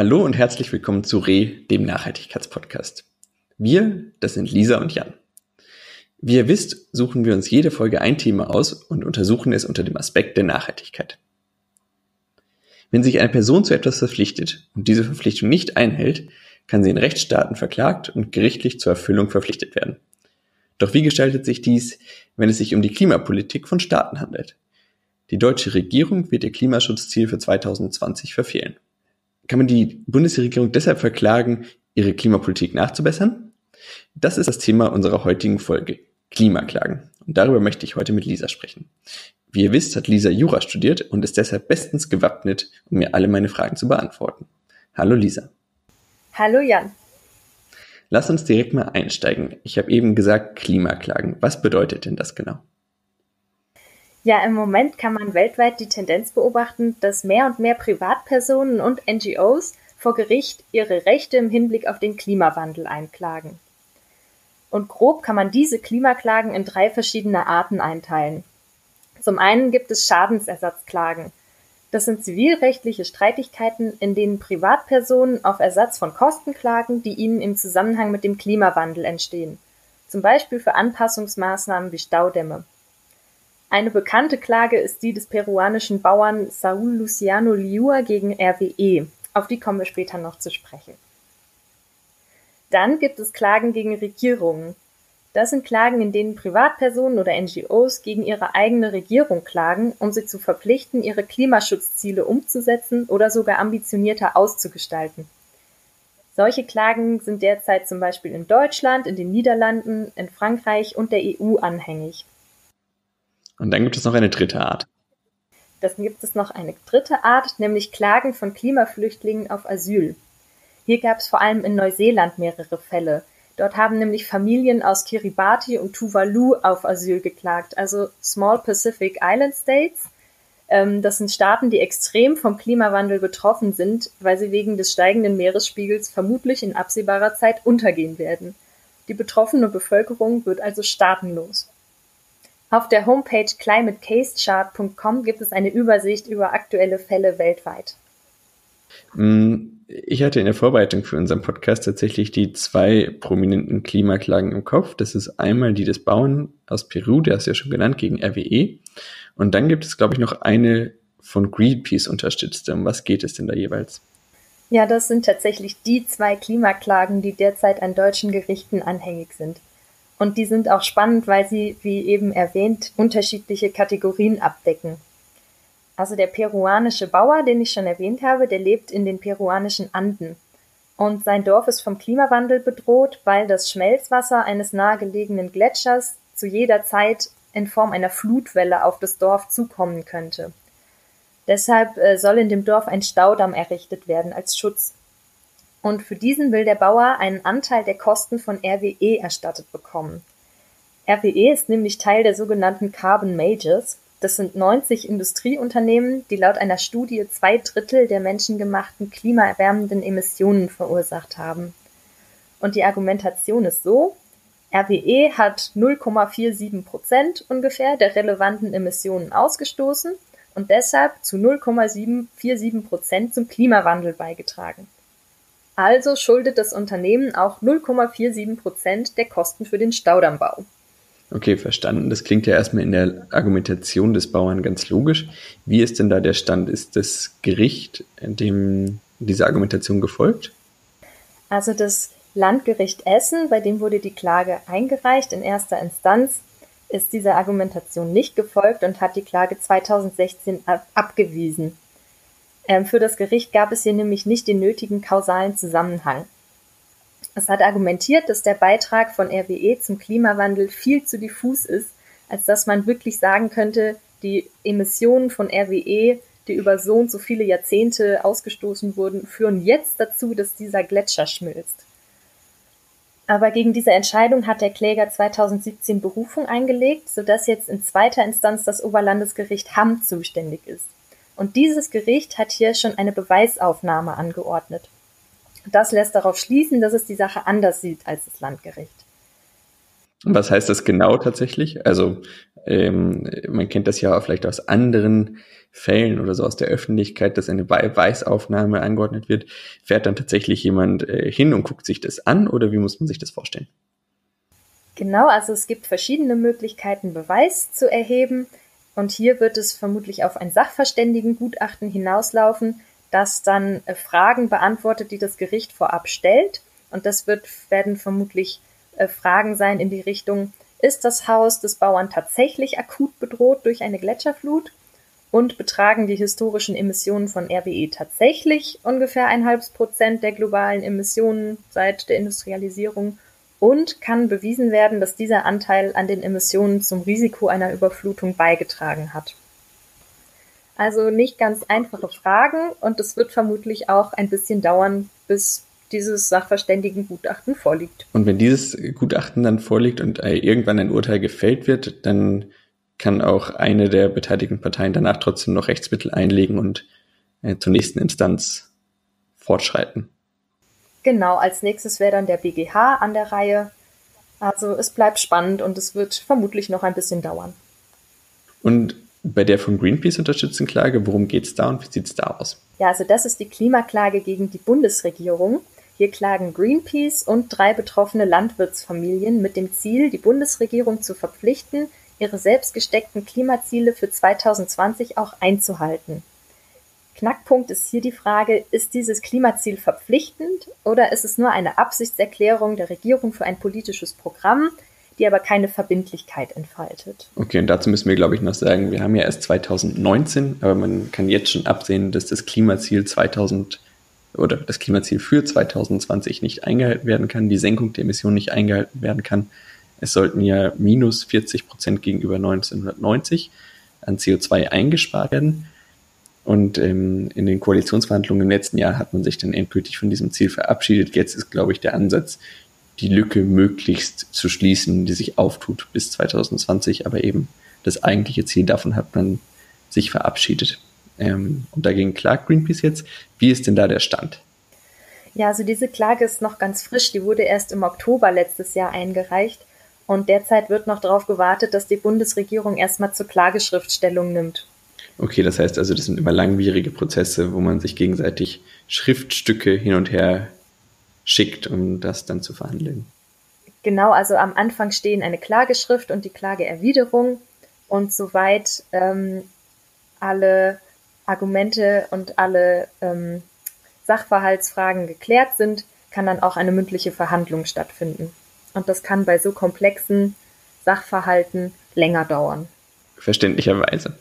Hallo und herzlich willkommen zu Re, dem Nachhaltigkeitspodcast. Wir, das sind Lisa und Jan. Wie ihr wisst, suchen wir uns jede Folge ein Thema aus und untersuchen es unter dem Aspekt der Nachhaltigkeit. Wenn sich eine Person zu etwas verpflichtet und diese Verpflichtung nicht einhält, kann sie in Rechtsstaaten verklagt und gerichtlich zur Erfüllung verpflichtet werden. Doch wie gestaltet sich dies, wenn es sich um die Klimapolitik von Staaten handelt? Die deutsche Regierung wird ihr Klimaschutzziel für 2020 verfehlen. Kann man die Bundesregierung deshalb verklagen, ihre Klimapolitik nachzubessern? Das ist das Thema unserer heutigen Folge, Klimaklagen. Und darüber möchte ich heute mit Lisa sprechen. Wie ihr wisst, hat Lisa Jura studiert und ist deshalb bestens gewappnet, um mir alle meine Fragen zu beantworten. Hallo Lisa. Hallo Jan. Lass uns direkt mal einsteigen. Ich habe eben gesagt Klimaklagen. Was bedeutet denn das genau? Ja, im Moment kann man weltweit die Tendenz beobachten, dass mehr und mehr Privatpersonen und NGOs vor Gericht ihre Rechte im Hinblick auf den Klimawandel einklagen. Und grob kann man diese Klimaklagen in drei verschiedene Arten einteilen. Zum einen gibt es Schadensersatzklagen. Das sind zivilrechtliche Streitigkeiten, in denen Privatpersonen auf Ersatz von Kosten klagen, die ihnen im Zusammenhang mit dem Klimawandel entstehen, zum Beispiel für Anpassungsmaßnahmen wie Staudämme. Eine bekannte Klage ist die des peruanischen Bauern Saul Luciano Liua gegen RWE. Auf die kommen wir später noch zu sprechen. Dann gibt es Klagen gegen Regierungen. Das sind Klagen, in denen Privatpersonen oder NGOs gegen ihre eigene Regierung klagen, um sie zu verpflichten, ihre Klimaschutzziele umzusetzen oder sogar ambitionierter auszugestalten. Solche Klagen sind derzeit zum Beispiel in Deutschland, in den Niederlanden, in Frankreich und der EU anhängig. Und dann gibt es noch eine dritte Art. Dann gibt es noch eine dritte Art, nämlich Klagen von Klimaflüchtlingen auf Asyl. Hier gab es vor allem in Neuseeland mehrere Fälle. Dort haben nämlich Familien aus Kiribati und Tuvalu auf Asyl geklagt, also Small Pacific Island States. Ähm, das sind Staaten, die extrem vom Klimawandel betroffen sind, weil sie wegen des steigenden Meeresspiegels vermutlich in absehbarer Zeit untergehen werden. Die betroffene Bevölkerung wird also staatenlos. Auf der Homepage climatecasechart.com gibt es eine Übersicht über aktuelle Fälle weltweit. Mm, ich hatte in der Vorbereitung für unseren Podcast tatsächlich die zwei prominenten Klimaklagen im Kopf. Das ist einmal die des Bauern aus Peru, der ist ja schon genannt, gegen RWE. Und dann gibt es, glaube ich, noch eine von Greenpeace unterstützte. Um was geht es denn da jeweils? Ja, das sind tatsächlich die zwei Klimaklagen, die derzeit an deutschen Gerichten anhängig sind. Und die sind auch spannend, weil sie, wie eben erwähnt, unterschiedliche Kategorien abdecken. Also der peruanische Bauer, den ich schon erwähnt habe, der lebt in den peruanischen Anden. Und sein Dorf ist vom Klimawandel bedroht, weil das Schmelzwasser eines nahegelegenen Gletschers zu jeder Zeit in Form einer Flutwelle auf das Dorf zukommen könnte. Deshalb äh, soll in dem Dorf ein Staudamm errichtet werden als Schutz und für diesen will der Bauer einen Anteil der Kosten von RWE erstattet bekommen. RWE ist nämlich Teil der sogenannten Carbon Majors. Das sind 90 Industrieunternehmen, die laut einer Studie zwei Drittel der menschengemachten klimaerwärmenden Emissionen verursacht haben. Und die Argumentation ist so, RWE hat 0,47 Prozent ungefähr der relevanten Emissionen ausgestoßen und deshalb zu 0,747 Prozent zum Klimawandel beigetragen. Also schuldet das Unternehmen auch 0,47 Prozent der Kosten für den Staudammbau. Okay, verstanden. Das klingt ja erstmal in der Argumentation des Bauern ganz logisch. Wie ist denn da der Stand? Ist das Gericht dem dieser Argumentation gefolgt? Also das Landgericht Essen, bei dem wurde die Klage eingereicht in erster Instanz, ist dieser Argumentation nicht gefolgt und hat die Klage 2016 abgewiesen. Ähm, für das Gericht gab es hier nämlich nicht den nötigen kausalen Zusammenhang. Es hat argumentiert, dass der Beitrag von RWE zum Klimawandel viel zu diffus ist, als dass man wirklich sagen könnte, die Emissionen von RWE, die über so und so viele Jahrzehnte ausgestoßen wurden, führen jetzt dazu, dass dieser Gletscher schmilzt. Aber gegen diese Entscheidung hat der Kläger 2017 Berufung eingelegt, sodass jetzt in zweiter Instanz das Oberlandesgericht Hamm zuständig ist. Und dieses Gericht hat hier schon eine Beweisaufnahme angeordnet. Das lässt darauf schließen, dass es die Sache anders sieht als das Landgericht. Was heißt das genau tatsächlich? Also ähm, man kennt das ja vielleicht aus anderen Fällen oder so aus der Öffentlichkeit, dass eine Beweisaufnahme angeordnet wird. Fährt dann tatsächlich jemand äh, hin und guckt sich das an oder wie muss man sich das vorstellen? Genau, also es gibt verschiedene Möglichkeiten, Beweis zu erheben. Und hier wird es vermutlich auf ein Sachverständigengutachten hinauslaufen, das dann äh, Fragen beantwortet, die das Gericht vorab stellt. Und das wird, werden vermutlich äh, Fragen sein in die Richtung, ist das Haus des Bauern tatsächlich akut bedroht durch eine Gletscherflut? Und betragen die historischen Emissionen von RWE tatsächlich ungefähr ein halbes Prozent der globalen Emissionen seit der Industrialisierung? Und kann bewiesen werden, dass dieser Anteil an den Emissionen zum Risiko einer Überflutung beigetragen hat? Also nicht ganz einfache Fragen und es wird vermutlich auch ein bisschen dauern, bis dieses Sachverständigengutachten vorliegt. Und wenn dieses Gutachten dann vorliegt und äh, irgendwann ein Urteil gefällt wird, dann kann auch eine der beteiligten Parteien danach trotzdem noch Rechtsmittel einlegen und äh, zur nächsten Instanz fortschreiten. Genau, als nächstes wäre dann der BGH an der Reihe. Also es bleibt spannend und es wird vermutlich noch ein bisschen dauern. Und bei der von Greenpeace unterstützten Klage, worum geht es da und wie sieht es da aus? Ja, also das ist die Klimaklage gegen die Bundesregierung. Hier klagen Greenpeace und drei betroffene Landwirtsfamilien mit dem Ziel, die Bundesregierung zu verpflichten, ihre selbst gesteckten Klimaziele für 2020 auch einzuhalten. Knackpunkt ist hier die Frage, ist dieses Klimaziel verpflichtend oder ist es nur eine Absichtserklärung der Regierung für ein politisches Programm, die aber keine Verbindlichkeit entfaltet. Okay, und dazu müssen wir, glaube ich, noch sagen, wir haben ja erst 2019, aber man kann jetzt schon absehen, dass das Klimaziel 2000 oder das Klimaziel für 2020 nicht eingehalten werden kann, die Senkung der Emissionen nicht eingehalten werden kann. Es sollten ja minus 40 Prozent gegenüber 1990 an CO2 eingespart werden. Und ähm, in den Koalitionsverhandlungen im letzten Jahr hat man sich dann endgültig von diesem Ziel verabschiedet. Jetzt ist, glaube ich, der Ansatz, die Lücke möglichst zu schließen, die sich auftut bis 2020. Aber eben das eigentliche Ziel davon hat man sich verabschiedet. Ähm, und dagegen klagt Greenpeace jetzt. Wie ist denn da der Stand? Ja, also diese Klage ist noch ganz frisch. Die wurde erst im Oktober letztes Jahr eingereicht. Und derzeit wird noch darauf gewartet, dass die Bundesregierung erstmal zur Klageschrift Stellung nimmt. Okay, das heißt also, das sind immer langwierige Prozesse, wo man sich gegenseitig Schriftstücke hin und her schickt, um das dann zu verhandeln. Genau, also am Anfang stehen eine Klageschrift und die Klageerwiderung. Und soweit ähm, alle Argumente und alle ähm, Sachverhaltsfragen geklärt sind, kann dann auch eine mündliche Verhandlung stattfinden. Und das kann bei so komplexen Sachverhalten länger dauern. Verständlicherweise.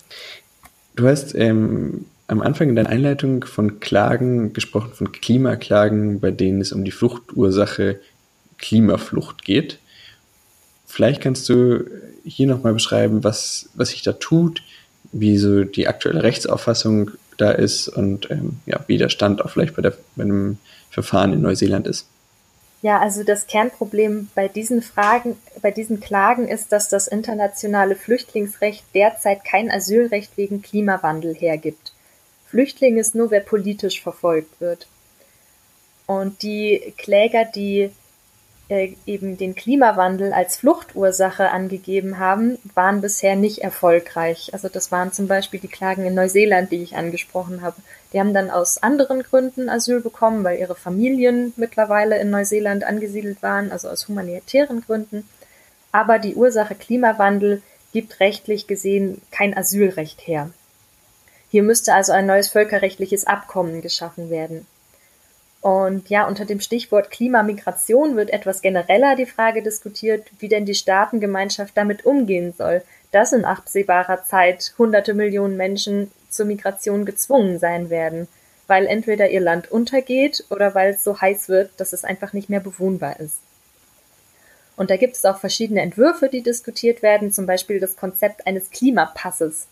Du hast ähm, am Anfang in deiner Einleitung von Klagen gesprochen, von Klimaklagen, bei denen es um die Fluchtursache Klimaflucht geht. Vielleicht kannst du hier nochmal beschreiben, was, was sich da tut, wie so die aktuelle Rechtsauffassung da ist und ähm, ja, wie der Stand auch vielleicht bei, der, bei einem Verfahren in Neuseeland ist. Ja, also das Kernproblem bei diesen Fragen, bei diesen Klagen ist, dass das internationale Flüchtlingsrecht derzeit kein Asylrecht wegen Klimawandel hergibt. Flüchtling ist nur, wer politisch verfolgt wird. Und die Kläger, die äh, eben den Klimawandel als Fluchtursache angegeben haben, waren bisher nicht erfolgreich. Also das waren zum Beispiel die Klagen in Neuseeland, die ich angesprochen habe. Die haben dann aus anderen Gründen Asyl bekommen, weil ihre Familien mittlerweile in Neuseeland angesiedelt waren, also aus humanitären Gründen. Aber die Ursache Klimawandel gibt rechtlich gesehen kein Asylrecht her. Hier müsste also ein neues völkerrechtliches Abkommen geschaffen werden. Und ja, unter dem Stichwort Klimamigration wird etwas genereller die Frage diskutiert, wie denn die Staatengemeinschaft damit umgehen soll, dass in absehbarer Zeit hunderte Millionen Menschen zur Migration gezwungen sein werden, weil entweder ihr Land untergeht oder weil es so heiß wird, dass es einfach nicht mehr bewohnbar ist. Und da gibt es auch verschiedene Entwürfe, die diskutiert werden, zum Beispiel das Konzept eines Klimapasses.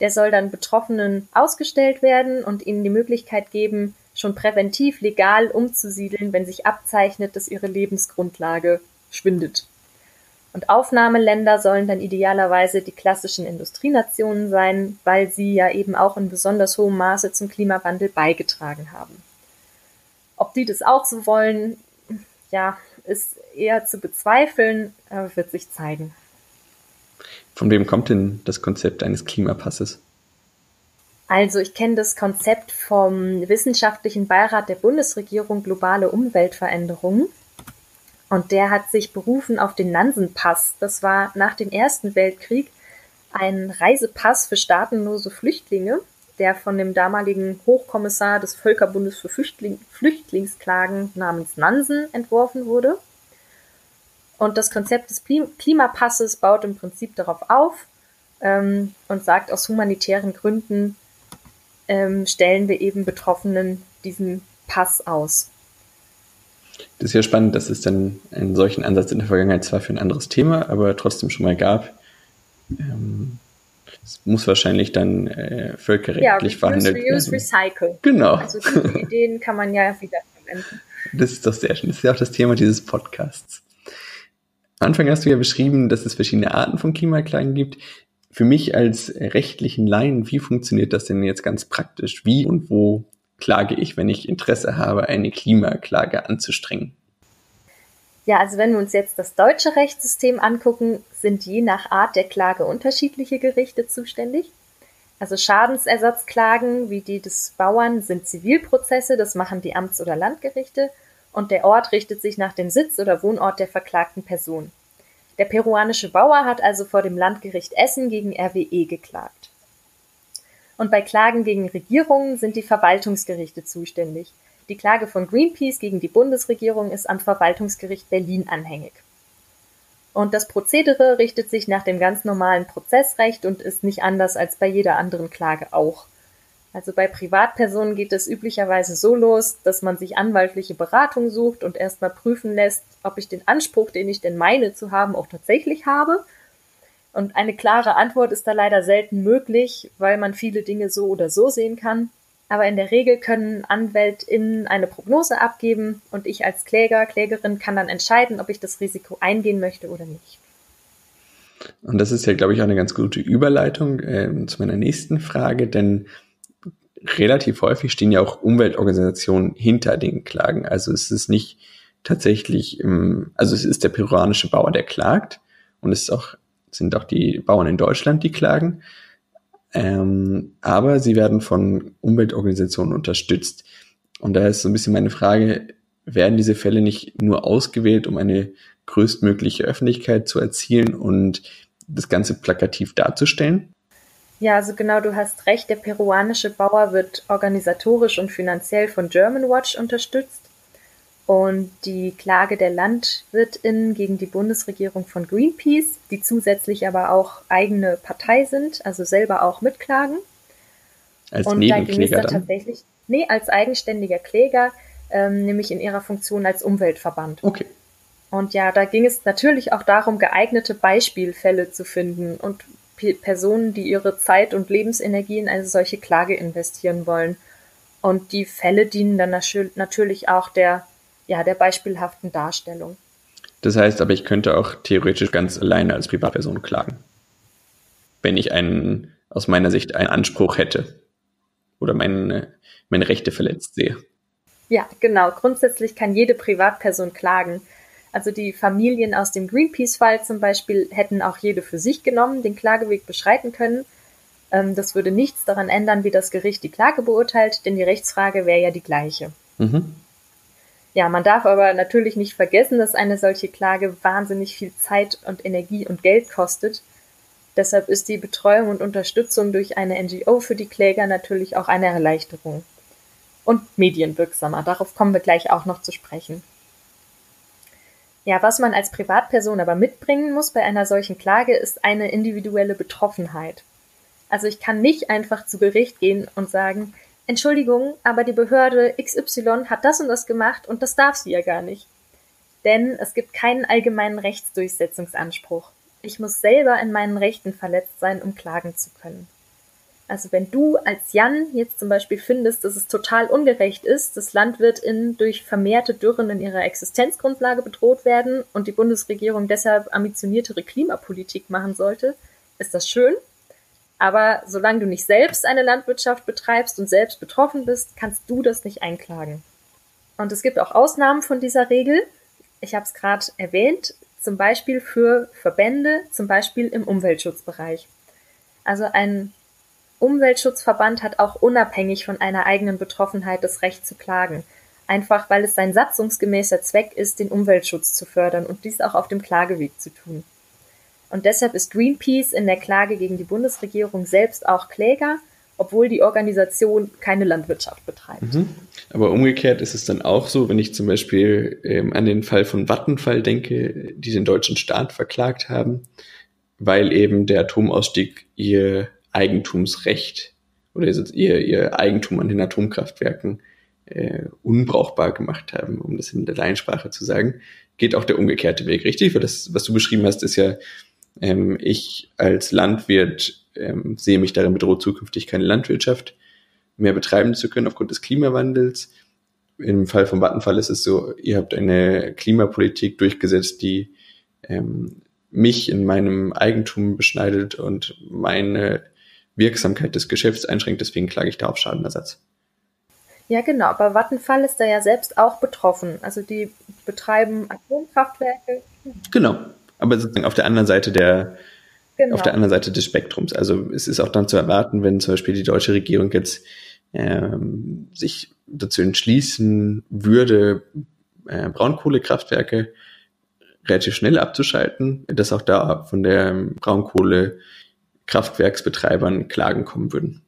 Der soll dann Betroffenen ausgestellt werden und ihnen die Möglichkeit geben, schon präventiv legal umzusiedeln, wenn sich abzeichnet, dass ihre Lebensgrundlage schwindet. Und Aufnahmeländer sollen dann idealerweise die klassischen Industrienationen sein, weil sie ja eben auch in besonders hohem Maße zum Klimawandel beigetragen haben. Ob die das auch so wollen, ja, ist eher zu bezweifeln, aber wird sich zeigen. Von wem kommt denn das Konzept eines Klimapasses? Also ich kenne das Konzept vom Wissenschaftlichen Beirat der Bundesregierung Globale Umweltveränderungen. Und der hat sich berufen auf den Nansen-Pass. Das war nach dem Ersten Weltkrieg ein Reisepass für staatenlose Flüchtlinge, der von dem damaligen Hochkommissar des Völkerbundes für Flüchtling Flüchtlingsklagen namens Nansen entworfen wurde. Und das Konzept des Klimapasses baut im Prinzip darauf auf ähm, und sagt, aus humanitären Gründen ähm, stellen wir eben Betroffenen diesen Pass aus. Das ist ja spannend, dass es dann einen solchen Ansatz in der Vergangenheit zwar für ein anderes Thema, aber trotzdem schon mal gab. Ähm, es muss wahrscheinlich dann äh, völkerrechtlich ja, verhandelt reuse, werden. Recycle. Genau. Also diese Ideen kann man ja wieder verwenden. Das ist doch sehr schön. Das ist ja auch das Thema dieses Podcasts. Am Anfang hast du ja beschrieben, dass es verschiedene Arten von Klimaklagen gibt. Für mich als rechtlichen Laien, wie funktioniert das denn jetzt ganz praktisch? Wie und wo klage ich, wenn ich Interesse habe, eine Klimaklage anzustrengen? Ja, also wenn wir uns jetzt das deutsche Rechtssystem angucken, sind je nach Art der Klage unterschiedliche Gerichte zuständig. Also Schadensersatzklagen wie die des Bauern sind Zivilprozesse, das machen die Amts- oder Landgerichte und der Ort richtet sich nach dem Sitz oder Wohnort der verklagten Person. Der peruanische Bauer hat also vor dem Landgericht Essen gegen RWE geklagt. Und bei Klagen gegen Regierungen sind die Verwaltungsgerichte zuständig. Die Klage von Greenpeace gegen die Bundesregierung ist am Verwaltungsgericht Berlin anhängig. Und das Prozedere richtet sich nach dem ganz normalen Prozessrecht und ist nicht anders als bei jeder anderen Klage auch. Also bei Privatpersonen geht es üblicherweise so los, dass man sich anwaltliche Beratung sucht und erstmal prüfen lässt, ob ich den Anspruch, den ich denn meine zu haben, auch tatsächlich habe. Und eine klare Antwort ist da leider selten möglich, weil man viele Dinge so oder so sehen kann. Aber in der Regel können AnwältInnen eine Prognose abgeben und ich als Kläger, Klägerin kann dann entscheiden, ob ich das Risiko eingehen möchte oder nicht. Und das ist ja, glaube ich, auch eine ganz gute Überleitung äh, zu meiner nächsten Frage, denn relativ häufig stehen ja auch Umweltorganisationen hinter den Klagen. Also es ist nicht tatsächlich, im, also es ist der peruanische Bauer, der klagt und es ist auch, sind auch die Bauern in Deutschland, die klagen. Ähm, aber sie werden von Umweltorganisationen unterstützt. Und da ist so ein bisschen meine Frage, werden diese Fälle nicht nur ausgewählt, um eine größtmögliche Öffentlichkeit zu erzielen und das Ganze plakativ darzustellen? Ja, also genau, du hast recht. Der peruanische Bauer wird organisatorisch und finanziell von Germanwatch unterstützt. Und die Klage der LandwirtInnen gegen die Bundesregierung von Greenpeace, die zusätzlich aber auch eigene Partei sind, also selber auch mitklagen. Als und Nebenkläger da ging es dann, dann tatsächlich, nee, als eigenständiger Kläger, ähm, nämlich in ihrer Funktion als Umweltverband. Okay. Und ja, da ging es natürlich auch darum, geeignete Beispielfälle zu finden und Personen, die ihre Zeit und Lebensenergie in eine solche Klage investieren wollen. Und die Fälle dienen dann natürlich auch der, ja, der beispielhaften Darstellung. Das heißt aber, ich könnte auch theoretisch ganz alleine als Privatperson klagen. Wenn ich einen, aus meiner Sicht einen Anspruch hätte oder meine, meine Rechte verletzt sehe. Ja, genau. Grundsätzlich kann jede Privatperson klagen. Also die Familien aus dem Greenpeace-Fall zum Beispiel hätten auch jede für sich genommen den Klageweg beschreiten können. Ähm, das würde nichts daran ändern, wie das Gericht die Klage beurteilt, denn die Rechtsfrage wäre ja die gleiche. Mhm. Ja, man darf aber natürlich nicht vergessen, dass eine solche Klage wahnsinnig viel Zeit und Energie und Geld kostet. Deshalb ist die Betreuung und Unterstützung durch eine NGO für die Kläger natürlich auch eine Erleichterung. Und medienwirksamer. Darauf kommen wir gleich auch noch zu sprechen. Ja, was man als Privatperson aber mitbringen muss bei einer solchen Klage, ist eine individuelle Betroffenheit. Also ich kann nicht einfach zu Gericht gehen und sagen, Entschuldigung, aber die Behörde XY hat das und das gemacht und das darf sie ja gar nicht. Denn es gibt keinen allgemeinen Rechtsdurchsetzungsanspruch. Ich muss selber in meinen Rechten verletzt sein, um klagen zu können. Also wenn du als Jan jetzt zum Beispiel findest, dass es total ungerecht ist, dass LandwirtInnen durch vermehrte Dürren in ihrer Existenzgrundlage bedroht werden und die Bundesregierung deshalb ambitioniertere Klimapolitik machen sollte, ist das schön. Aber solange du nicht selbst eine Landwirtschaft betreibst und selbst betroffen bist, kannst du das nicht einklagen. Und es gibt auch Ausnahmen von dieser Regel. ich habe es gerade erwähnt, zum Beispiel für Verbände, zum Beispiel im Umweltschutzbereich. Also ein Umweltschutzverband hat auch unabhängig von einer eigenen Betroffenheit das Recht zu klagen. Einfach weil es sein satzungsgemäßer Zweck ist, den Umweltschutz zu fördern und dies auch auf dem Klageweg zu tun. Und deshalb ist Greenpeace in der Klage gegen die Bundesregierung selbst auch Kläger, obwohl die Organisation keine Landwirtschaft betreibt. Mhm. Aber umgekehrt ist es dann auch so, wenn ich zum Beispiel ähm, an den Fall von Vattenfall denke, die den deutschen Staat verklagt haben, weil eben der Atomausstieg ihr Eigentumsrecht oder ihr, ihr Eigentum an den Atomkraftwerken äh, unbrauchbar gemacht haben, um das in der Laiensprache zu sagen, geht auch der umgekehrte Weg, richtig? Weil das, was du beschrieben hast, ist ja, ähm, ich als Landwirt ähm, sehe mich darin bedroht, zukünftig keine Landwirtschaft mehr betreiben zu können aufgrund des Klimawandels. Im Fall von Vattenfall ist es so, ihr habt eine Klimapolitik durchgesetzt, die ähm, mich in meinem Eigentum beschneidet und meine Wirksamkeit des Geschäfts einschränkt, deswegen klage ich da auf Schadenersatz. Ja, genau, aber Vattenfall ist da ja selbst auch betroffen. Also die betreiben Atomkraftwerke. Genau, aber sozusagen auf der anderen Seite der, genau. auf der anderen Seite des Spektrums. Also es ist auch dann zu erwarten, wenn zum Beispiel die deutsche Regierung jetzt ähm, sich dazu entschließen würde, äh, Braunkohlekraftwerke relativ schnell abzuschalten, dass auch da von der Braunkohlekraftwerksbetreibern Klagen kommen würden.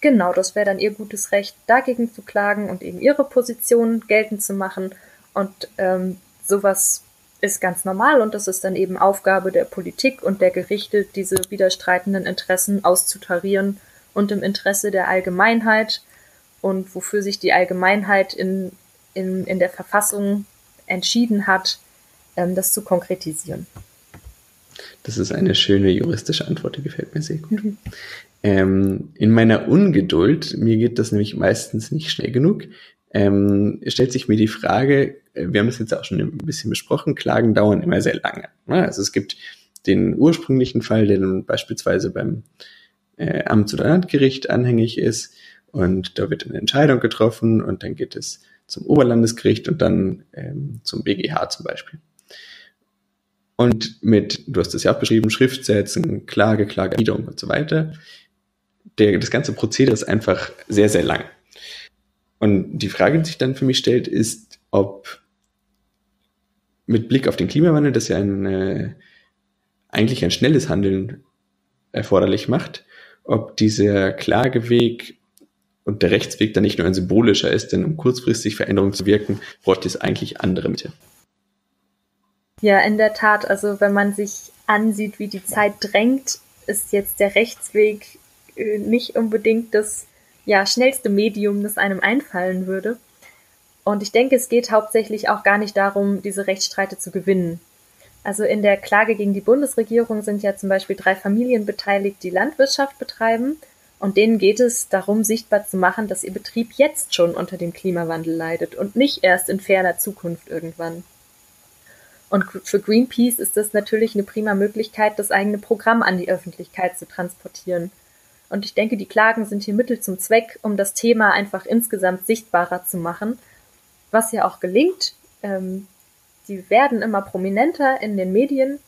Genau, das wäre dann ihr gutes Recht, dagegen zu klagen und eben ihre Position geltend zu machen. Und ähm, sowas ist ganz normal und das ist dann eben Aufgabe der Politik und der Gerichte, diese widerstreitenden Interessen auszutarieren und im Interesse der Allgemeinheit und wofür sich die Allgemeinheit in, in, in der Verfassung entschieden hat, ähm, das zu konkretisieren. Das ist eine schöne juristische Antwort, die gefällt mir sehr gut. Ähm, in meiner Ungeduld, mir geht das nämlich meistens nicht schnell genug, ähm, stellt sich mir die Frage, äh, wir haben es jetzt auch schon ein bisschen besprochen, Klagen dauern immer sehr lange. Ne? Also es gibt den ursprünglichen Fall, der dann beispielsweise beim äh, Amts- oder Landgericht anhängig ist und da wird eine Entscheidung getroffen und dann geht es zum Oberlandesgericht und dann ähm, zum BGH zum Beispiel. Und mit, du hast es ja auch beschrieben, Schriftsätzen, Klage, Klageerwiderung und so weiter. Der, das ganze Prozedere ist einfach sehr, sehr lang. Und die Frage, die sich dann für mich stellt, ist, ob mit Blick auf den Klimawandel, das ja ein, äh, eigentlich ein schnelles Handeln erforderlich macht, ob dieser Klageweg und der Rechtsweg dann nicht nur ein symbolischer ist, denn um kurzfristig Veränderungen zu wirken, bräuchte es eigentlich andere Mittel. Ja, in der Tat. Also wenn man sich ansieht, wie die Zeit drängt, ist jetzt der Rechtsweg äh, nicht unbedingt das ja, schnellste Medium, das einem einfallen würde. Und ich denke, es geht hauptsächlich auch gar nicht darum, diese Rechtsstreite zu gewinnen. Also in der Klage gegen die Bundesregierung sind ja zum Beispiel drei Familien beteiligt, die Landwirtschaft betreiben. Und denen geht es darum, sichtbar zu machen, dass ihr Betrieb jetzt schon unter dem Klimawandel leidet und nicht erst in ferner Zukunft irgendwann. Und für Greenpeace ist das natürlich eine prima Möglichkeit, das eigene Programm an die Öffentlichkeit zu transportieren. Und ich denke, die Klagen sind hier Mittel zum Zweck, um das Thema einfach insgesamt sichtbarer zu machen, was ja auch gelingt. Ähm, die werden immer prominenter in den Medien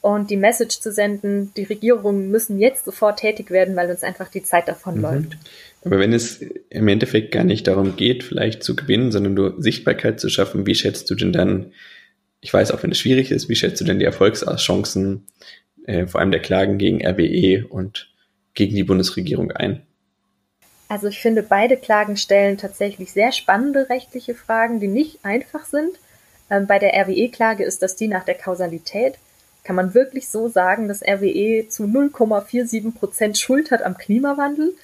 und die Message zu senden, die Regierungen müssen jetzt sofort tätig werden, weil uns einfach die Zeit davonläuft. Mhm. Aber wenn es im Endeffekt gar nicht darum geht, vielleicht zu gewinnen, sondern nur Sichtbarkeit zu schaffen, wie schätzt du denn dann, ich weiß auch, wenn es schwierig ist, wie schätzt du denn die Erfolgschancen, äh, vor allem der Klagen gegen RWE und gegen die Bundesregierung ein? Also ich finde, beide Klagen stellen tatsächlich sehr spannende rechtliche Fragen, die nicht einfach sind. Ähm, bei der RWE-Klage ist das die nach der Kausalität. Kann man wirklich so sagen, dass RWE zu 0,47 Prozent Schuld hat am Klimawandel?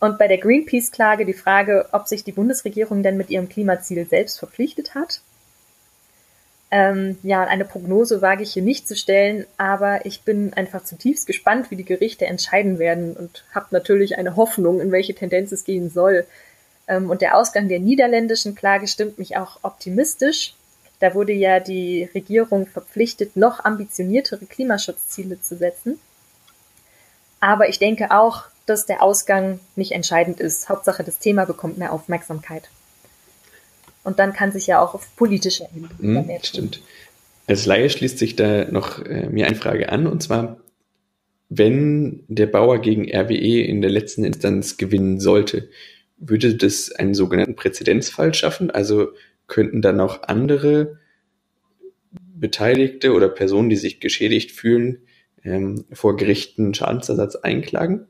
Und bei der Greenpeace-Klage die Frage, ob sich die Bundesregierung denn mit ihrem Klimaziel selbst verpflichtet hat? Ähm, ja, eine Prognose wage ich hier nicht zu stellen, aber ich bin einfach zutiefst gespannt, wie die Gerichte entscheiden werden und habe natürlich eine Hoffnung, in welche Tendenz es gehen soll. Ähm, und der Ausgang der niederländischen Klage stimmt mich auch optimistisch. Da wurde ja die Regierung verpflichtet, noch ambitioniertere Klimaschutzziele zu setzen. Aber ich denke auch, dass der Ausgang nicht entscheidend ist. Hauptsache, das Thema bekommt mehr Aufmerksamkeit. Und dann kann sich ja auch auf politischer Ebene hm, mehr tun. Stimmt. Als Laie schließt sich da noch äh, mir eine Frage an, und zwar, wenn der Bauer gegen RWE in der letzten Instanz gewinnen sollte, würde das einen sogenannten Präzedenzfall schaffen? Also könnten dann auch andere Beteiligte oder Personen, die sich geschädigt fühlen, ähm, vor Gerichten Schadensersatz einklagen?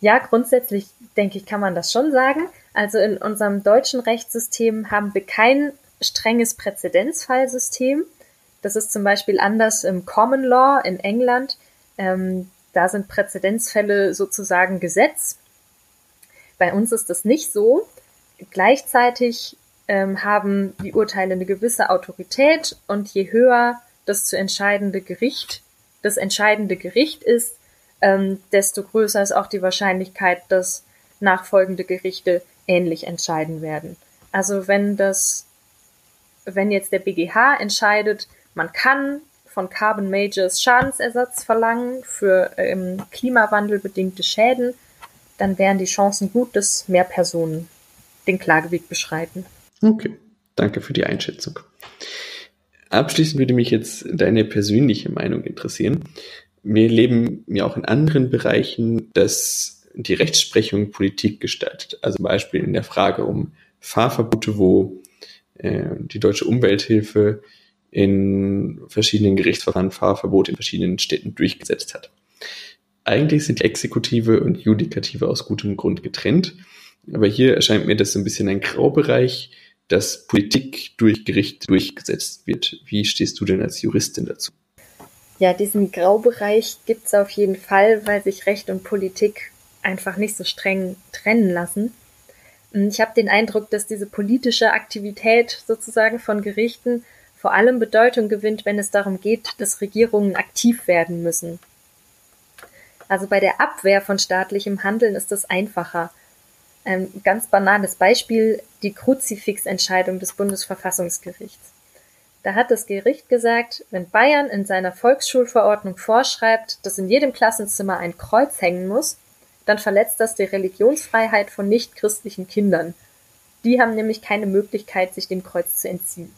Ja, grundsätzlich denke ich, kann man das schon sagen. Also in unserem deutschen Rechtssystem haben wir kein strenges Präzedenzfallsystem. Das ist zum Beispiel anders im Common Law in England. Ähm, da sind Präzedenzfälle sozusagen Gesetz. Bei uns ist das nicht so. Gleichzeitig ähm, haben die Urteile eine gewisse Autorität und je höher das zu entscheidende Gericht, das entscheidende Gericht ist, ähm, desto größer ist auch die Wahrscheinlichkeit, dass nachfolgende Gerichte ähnlich entscheiden werden. Also wenn das, wenn jetzt der BGH entscheidet, man kann von Carbon Majors Schadensersatz verlangen für ähm, klimawandelbedingte Schäden, dann wären die Chancen gut, dass mehr Personen den Klageweg beschreiten. Okay, danke für die Einschätzung. Abschließend würde mich jetzt deine persönliche Meinung interessieren. Wir leben ja auch in anderen Bereichen, dass die Rechtsprechung Politik gestaltet. Also Beispiel in der Frage um Fahrverbote, wo äh, die deutsche Umwelthilfe in verschiedenen Gerichtsverfahren Fahrverbote in verschiedenen Städten durchgesetzt hat. Eigentlich sind die Exekutive und Judikative aus gutem Grund getrennt, aber hier erscheint mir das so ein bisschen ein Graubereich, dass Politik durch Gericht durchgesetzt wird. Wie stehst du denn als Juristin dazu? Ja, diesen Graubereich gibt es auf jeden Fall, weil sich Recht und Politik einfach nicht so streng trennen lassen. Ich habe den Eindruck, dass diese politische Aktivität sozusagen von Gerichten vor allem Bedeutung gewinnt, wenn es darum geht, dass Regierungen aktiv werden müssen. Also bei der Abwehr von staatlichem Handeln ist das einfacher. Ein ganz banales Beispiel, die Kruzifixentscheidung des Bundesverfassungsgerichts. Da hat das Gericht gesagt, wenn Bayern in seiner Volksschulverordnung vorschreibt, dass in jedem Klassenzimmer ein Kreuz hängen muss, dann verletzt das die Religionsfreiheit von nichtchristlichen Kindern. Die haben nämlich keine Möglichkeit, sich dem Kreuz zu entziehen.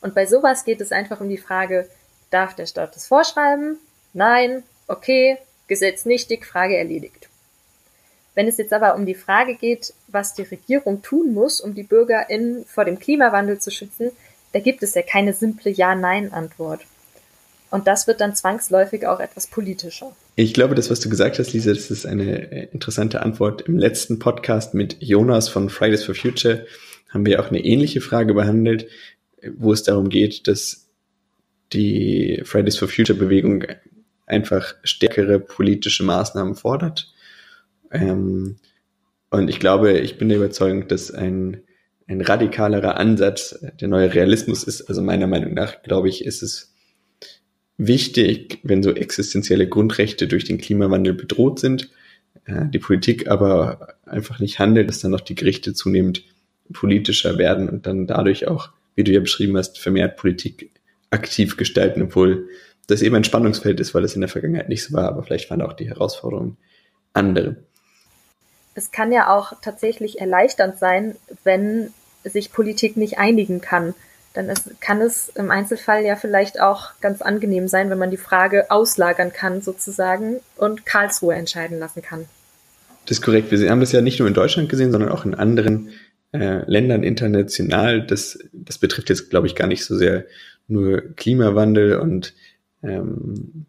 Und bei sowas geht es einfach um die Frage, darf der Staat das vorschreiben? Nein, okay, Gesetz nichtig, Frage erledigt. Wenn es jetzt aber um die Frage geht, was die Regierung tun muss, um die BürgerInnen vor dem Klimawandel zu schützen, da gibt es ja keine simple Ja-Nein-Antwort. Und das wird dann zwangsläufig auch etwas politischer. Ich glaube, das, was du gesagt hast, Lisa, das ist eine äh, interessante Antwort. Im letzten Podcast mit Jonas von Fridays for Future haben wir auch eine ähnliche Frage behandelt, wo es darum geht, dass die Fridays for Future Bewegung einfach stärkere politische Maßnahmen fordert ähm, und ich glaube, ich bin der Überzeugung, dass ein, ein radikalerer Ansatz der neue Realismus ist. Also meiner Meinung nach, glaube ich, ist es wichtig, wenn so existenzielle Grundrechte durch den Klimawandel bedroht sind, äh, die Politik aber einfach nicht handelt, dass dann noch die Gerichte zunehmend politischer werden und dann dadurch auch, wie du ja beschrieben hast, vermehrt Politik aktiv gestalten, obwohl das eben ein Spannungsfeld ist, weil es in der Vergangenheit nicht so war, aber vielleicht waren auch die Herausforderungen andere es kann ja auch tatsächlich erleichternd sein, wenn sich Politik nicht einigen kann. Dann ist, kann es im Einzelfall ja vielleicht auch ganz angenehm sein, wenn man die Frage auslagern kann sozusagen und Karlsruhe entscheiden lassen kann. Das ist korrekt. Wir haben das ja nicht nur in Deutschland gesehen, sondern auch in anderen äh, Ländern international. Das, das betrifft jetzt, glaube ich, gar nicht so sehr nur Klimawandel und ähm,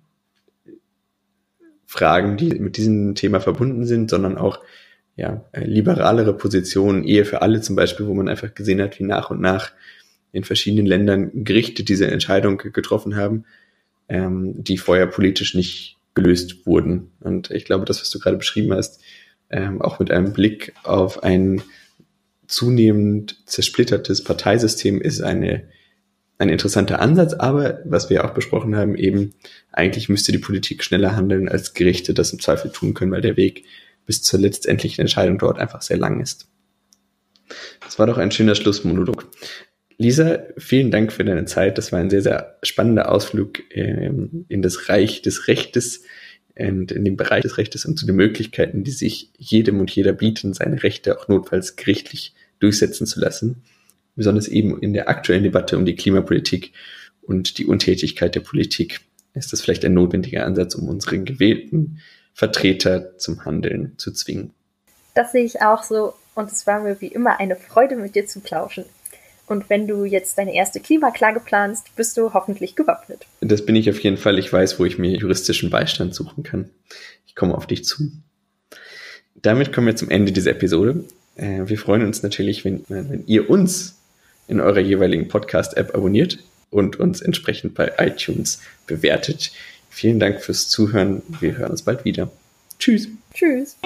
Fragen, die mit diesem Thema verbunden sind, sondern auch ja, äh, liberalere Positionen, Ehe für alle zum Beispiel, wo man einfach gesehen hat, wie nach und nach in verschiedenen Ländern Gerichte diese Entscheidung getroffen haben, ähm, die vorher politisch nicht gelöst wurden. Und ich glaube, das, was du gerade beschrieben hast, ähm, auch mit einem Blick auf ein zunehmend zersplittertes Parteisystem ist eine, ein interessanter Ansatz, aber was wir auch besprochen haben, eben eigentlich müsste die Politik schneller handeln, als Gerichte das im Zweifel tun können, weil der Weg bis zur letztendlichen Entscheidung dort einfach sehr lang ist. Das war doch ein schöner Schlussmonolog. Lisa, vielen Dank für deine Zeit. Das war ein sehr, sehr spannender Ausflug ähm, in das Reich des Rechtes und in den Bereich des Rechtes und zu den Möglichkeiten, die sich jedem und jeder bieten, seine Rechte auch notfalls gerichtlich durchsetzen zu lassen. Besonders eben in der aktuellen Debatte um die Klimapolitik und die Untätigkeit der Politik ist das vielleicht ein notwendiger Ansatz, um unseren gewählten Vertreter zum Handeln zu zwingen. Das sehe ich auch so und es war mir wie immer eine Freude, mit dir zu plauschen. Und wenn du jetzt deine erste Klimaklage planst, bist du hoffentlich gewappnet. Das bin ich auf jeden Fall. Ich weiß, wo ich mir juristischen Beistand suchen kann. Ich komme auf dich zu. Damit kommen wir zum Ende dieser Episode. Äh, wir freuen uns natürlich, wenn, wenn ihr uns in eurer jeweiligen Podcast-App abonniert und uns entsprechend bei iTunes bewertet. Vielen Dank fürs Zuhören. Wir hören uns bald wieder. Tschüss. Tschüss.